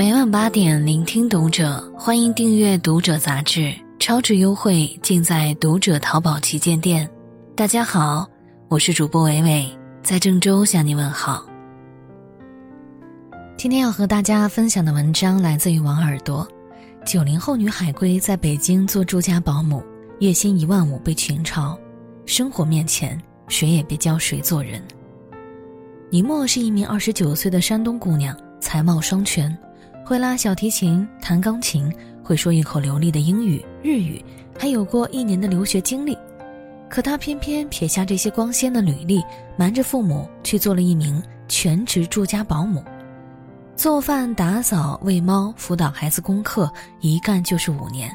每晚八点，聆听读者，欢迎订阅《读者》杂志，超值优惠尽在《读者》淘宝旗舰店。大家好，我是主播伟伟，在郑州向你问好。今天要和大家分享的文章来自于王耳朵。九零后女海归在北京做住家保姆，月薪一万五被群嘲，生活面前谁也别教谁做人。倪墨是一名二十九岁的山东姑娘，才貌双全。会拉小提琴、弹钢琴，会说一口流利的英语、日语，还有过一年的留学经历。可他偏偏撇下这些光鲜的履历，瞒着父母去做了一名全职住家保姆，做饭、打扫、喂猫、辅导孩子功课，一干就是五年。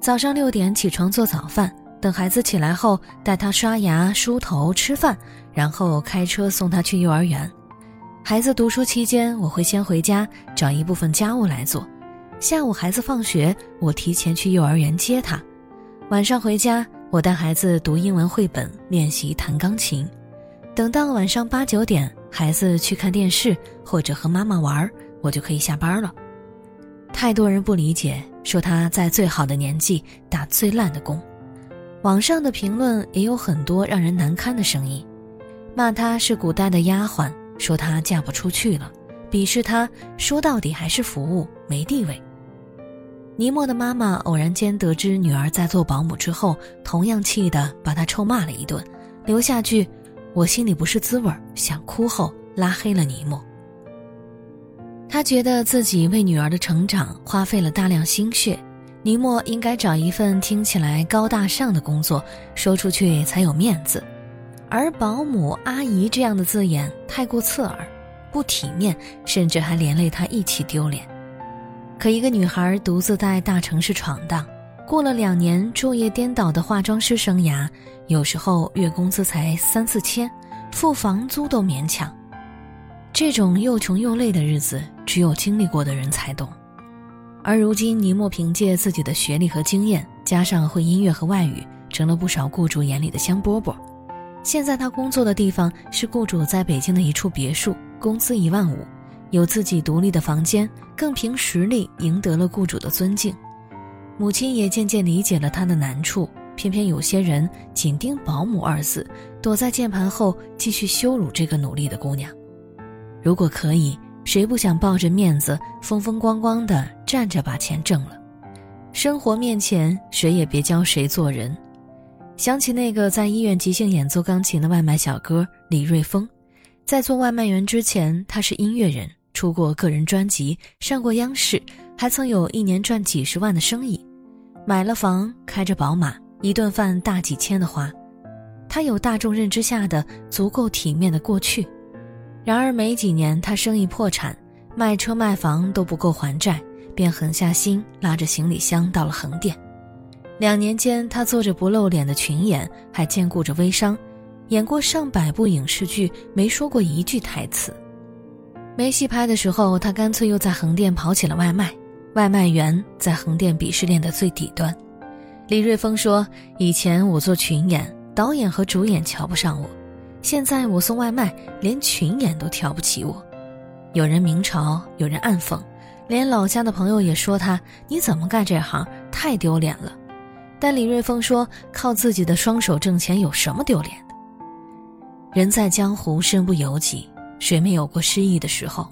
早上六点起床做早饭，等孩子起来后带他刷牙、梳头、吃饭，然后开车送他去幼儿园。孩子读书期间，我会先回家找一部分家务来做。下午孩子放学，我提前去幼儿园接他。晚上回家，我带孩子读英文绘本，练习弹钢琴。等到晚上八九点，孩子去看电视或者和妈妈玩，我就可以下班了。太多人不理解，说他在最好的年纪打最烂的工。网上的评论也有很多让人难堪的声音，骂他是古代的丫鬟。说她嫁不出去了，鄙视她，说到底还是服务没地位。尼莫的妈妈偶然间得知女儿在做保姆之后，同样气得把她臭骂了一顿，留下句“我心里不是滋味”，想哭后拉黑了尼莫。他觉得自己为女儿的成长花费了大量心血，尼莫应该找一份听起来高大上的工作，说出去才有面子。而保姆、阿姨这样的字眼太过刺耳，不体面，甚至还连累她一起丢脸。可一个女孩独自在大城市闯荡，过了两年昼夜颠倒的化妆师生涯，有时候月工资才三四千，付房租都勉强。这种又穷又累的日子，只有经历过的人才懂。而如今，尼莫凭借自己的学历和经验，加上会音乐和外语，成了不少雇主眼里的香饽饽。现在他工作的地方是雇主在北京的一处别墅，工资一万五，有自己独立的房间，更凭实力赢得了雇主的尊敬。母亲也渐渐理解了他的难处，偏偏有些人紧盯“保姆”二字，躲在键盘后继续羞辱这个努力的姑娘。如果可以，谁不想抱着面子风风光光的站着把钱挣了？生活面前，谁也别教谁做人。想起那个在医院即兴演奏钢琴的外卖小哥李瑞峰，在做外卖员之前，他是音乐人，出过个人专辑，上过央视，还曾有一年赚几十万的生意，买了房，开着宝马，一顿饭大几千的花，他有大众认知下的足够体面的过去。然而没几年，他生意破产，卖车卖房都不够还债，便狠下心，拉着行李箱到了横店。两年间，他做着不露脸的群演，还兼顾着微商，演过上百部影视剧，没说过一句台词。没戏拍的时候，他干脆又在横店跑起了外卖。外卖员在横店鄙视链的最底端。李瑞峰说：“以前我做群演，导演和主演瞧不上我；现在我送外卖，连群演都瞧不起我。有人明嘲，有人暗讽，连老家的朋友也说他：你怎么干这行？太丢脸了。”但李瑞峰说：“靠自己的双手挣钱有什么丢脸的？人在江湖，身不由己，谁没有过失意的时候？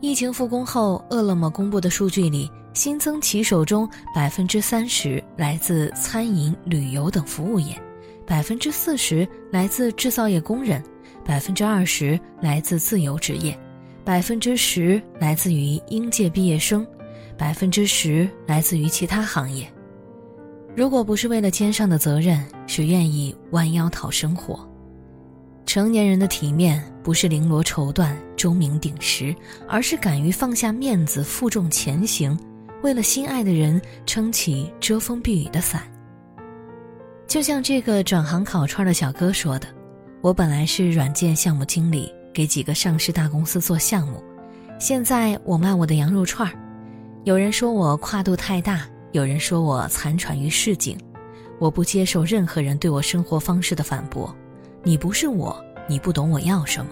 疫情复工后，饿了么公布的数据里，新增骑手中百分之三十来自餐饮、旅游等服务业，百分之四十来自制造业工人，百分之二十来自自由职业，百分之十来自于应届毕业生，百分之十来自于其他行业。”如果不是为了肩上的责任，谁愿意弯腰讨生活？成年人的体面不是绫罗绸缎、钟鸣鼎食，而是敢于放下面子、负重前行，为了心爱的人撑起遮风避雨的伞。就像这个转行烤串的小哥说的：“我本来是软件项目经理，给几个上市大公司做项目，现在我卖我的羊肉串儿。有人说我跨度太大。”有人说我残喘于市井，我不接受任何人对我生活方式的反驳。你不是我，你不懂我要什么。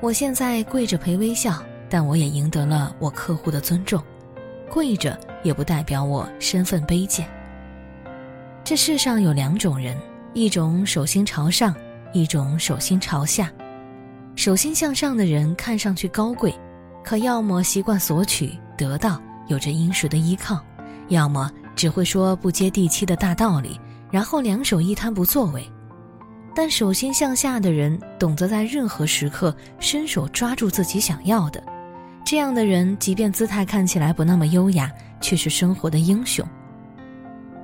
我现在跪着陪微笑，但我也赢得了我客户的尊重。跪着也不代表我身份卑贱。这世上有两种人，一种手心朝上，一种手心朝下。手心向上的人看上去高贵，可要么习惯索取得到，有着殷实的依靠；要么只会说不接地气的大道理，然后两手一摊不作为。但手心向下的人，懂得在任何时刻伸手抓住自己想要的。这样的人，即便姿态看起来不那么优雅，却是生活的英雄。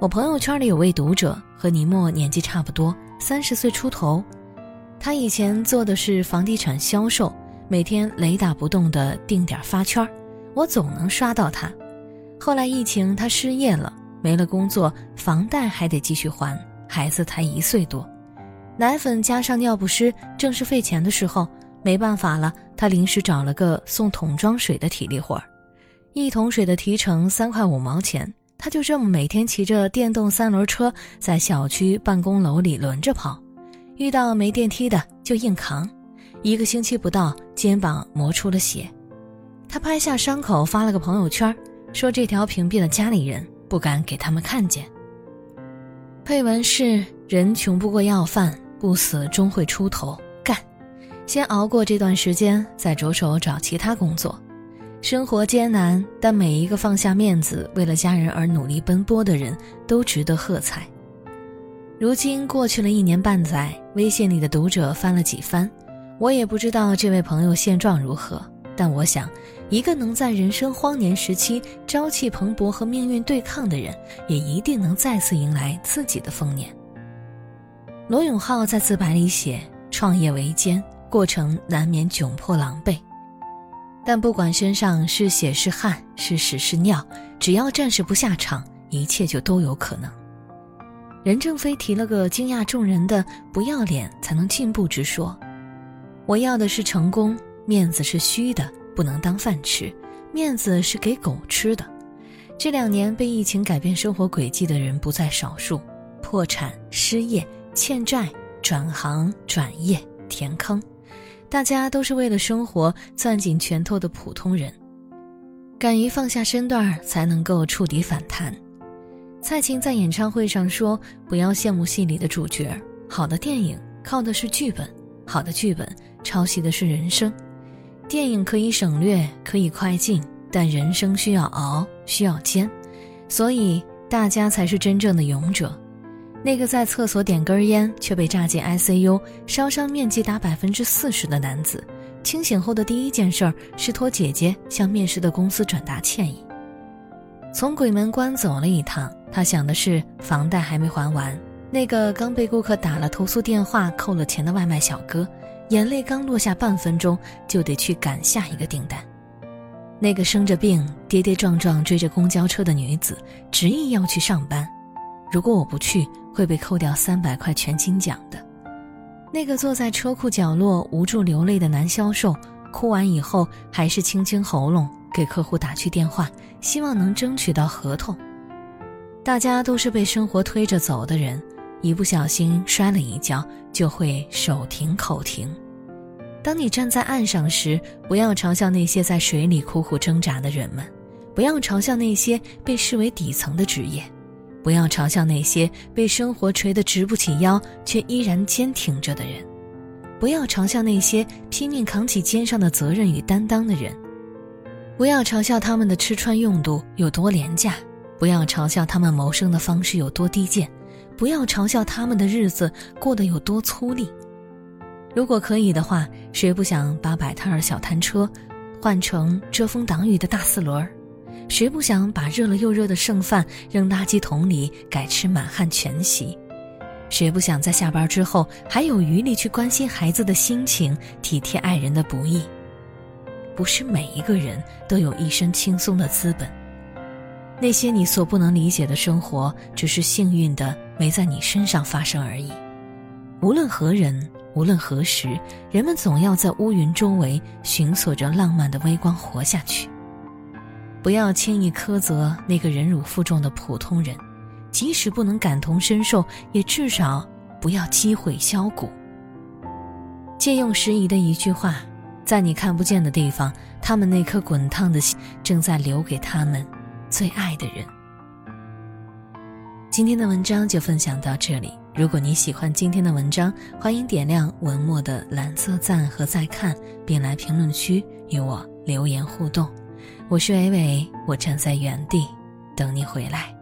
我朋友圈里有位读者和尼莫年纪差不多，三十岁出头。他以前做的是房地产销售，每天雷打不动的定点发圈我总能刷到他。后来疫情，他失业了，没了工作，房贷还得继续还，孩子才一岁多，奶粉加上尿不湿正是费钱的时候。没办法了，他临时找了个送桶装水的体力活儿，一桶水的提成三块五毛钱，他就这么每天骑着电动三轮车在小区办公楼里轮着跑，遇到没电梯的就硬扛，一个星期不到，肩膀磨出了血，他拍下伤口发了个朋友圈，说这条屏蔽了家里人，不敢给他们看见。配文是：人穷不过要饭，不死终会出头干。先熬过这段时间，再着手找其他工作。生活艰难，但每一个放下面子为了家人而努力奔波的人都值得喝彩。如今过去了一年半载，微信里的读者翻了几番，我也不知道这位朋友现状如何。但我想，一个能在人生荒年时期朝气蓬勃和命运对抗的人，也一定能再次迎来自己的丰年。罗永浩在自白里写：“创业维艰。”过程难免窘迫狼狈，但不管身上是血是汗是屎是尿，只要暂时不下场，一切就都有可能。任正非提了个惊讶众人的“不要脸才能进步”之说，我要的是成功，面子是虚的，不能当饭吃，面子是给狗吃的。这两年被疫情改变生活轨迹的人不在少数，破产、失业、欠债、转行、转业、填坑。大家都是为了生活攥紧拳头的普通人，敢于放下身段才能够触底反弹。蔡琴在演唱会上说：“不要羡慕戏里的主角，好的电影靠的是剧本，好的剧本抄袭的是人生。电影可以省略，可以快进，但人生需要熬，需要煎，所以大家才是真正的勇者。”那个在厕所点根烟却被炸进 ICU，烧伤面积达百分之四十的男子，清醒后的第一件事是托姐姐向面试的公司转达歉意。从鬼门关走了一趟，他想的是房贷还没还完，那个刚被顾客打了投诉电话扣了钱的外卖小哥，眼泪刚落下半分钟就得去赶下一个订单，那个生着病跌跌撞撞追着公交车的女子，执意要去上班，如果我不去。会被扣掉三百块全勤奖的。那个坐在车库角落无助流泪的男销售，哭完以后还是清清喉咙给客户打去电话，希望能争取到合同。大家都是被生活推着走的人，一不小心摔了一跤，就会手停口停。当你站在岸上时，不要嘲笑那些在水里苦苦挣扎的人们，不要嘲笑那些被视为底层的职业。不要嘲笑那些被生活锤得直不起腰却依然坚挺着的人，不要嘲笑那些拼命扛起肩上的责任与担当的人，不要嘲笑他们的吃穿用度有多廉价，不要嘲笑他们谋生的方式有多低贱，不要嘲笑他们的日子过得有多粗粝。如果可以的话，谁不想把摆摊儿小摊车换成遮风挡雨的大四轮儿？谁不想把热了又热的剩饭扔垃圾桶里，改吃满汉全席？谁不想在下班之后还有余力去关心孩子的心情，体贴爱人的不易？不是每一个人都有一身轻松的资本。那些你所不能理解的生活，只是幸运的没在你身上发生而已。无论何人，无论何时，人们总要在乌云周围寻索着浪漫的微光活下去。不要轻易苛责那个忍辱负重的普通人，即使不能感同身受，也至少不要击毁销骨。借用时宜的一句话：“在你看不见的地方，他们那颗滚烫的心正在留给他们最爱的人。今天的文章就分享到这里。如果你喜欢今天的文章，欢迎点亮文末的蓝色赞和再看，并来评论区与我留言互动。我是伟伟，我站在原地等你回来。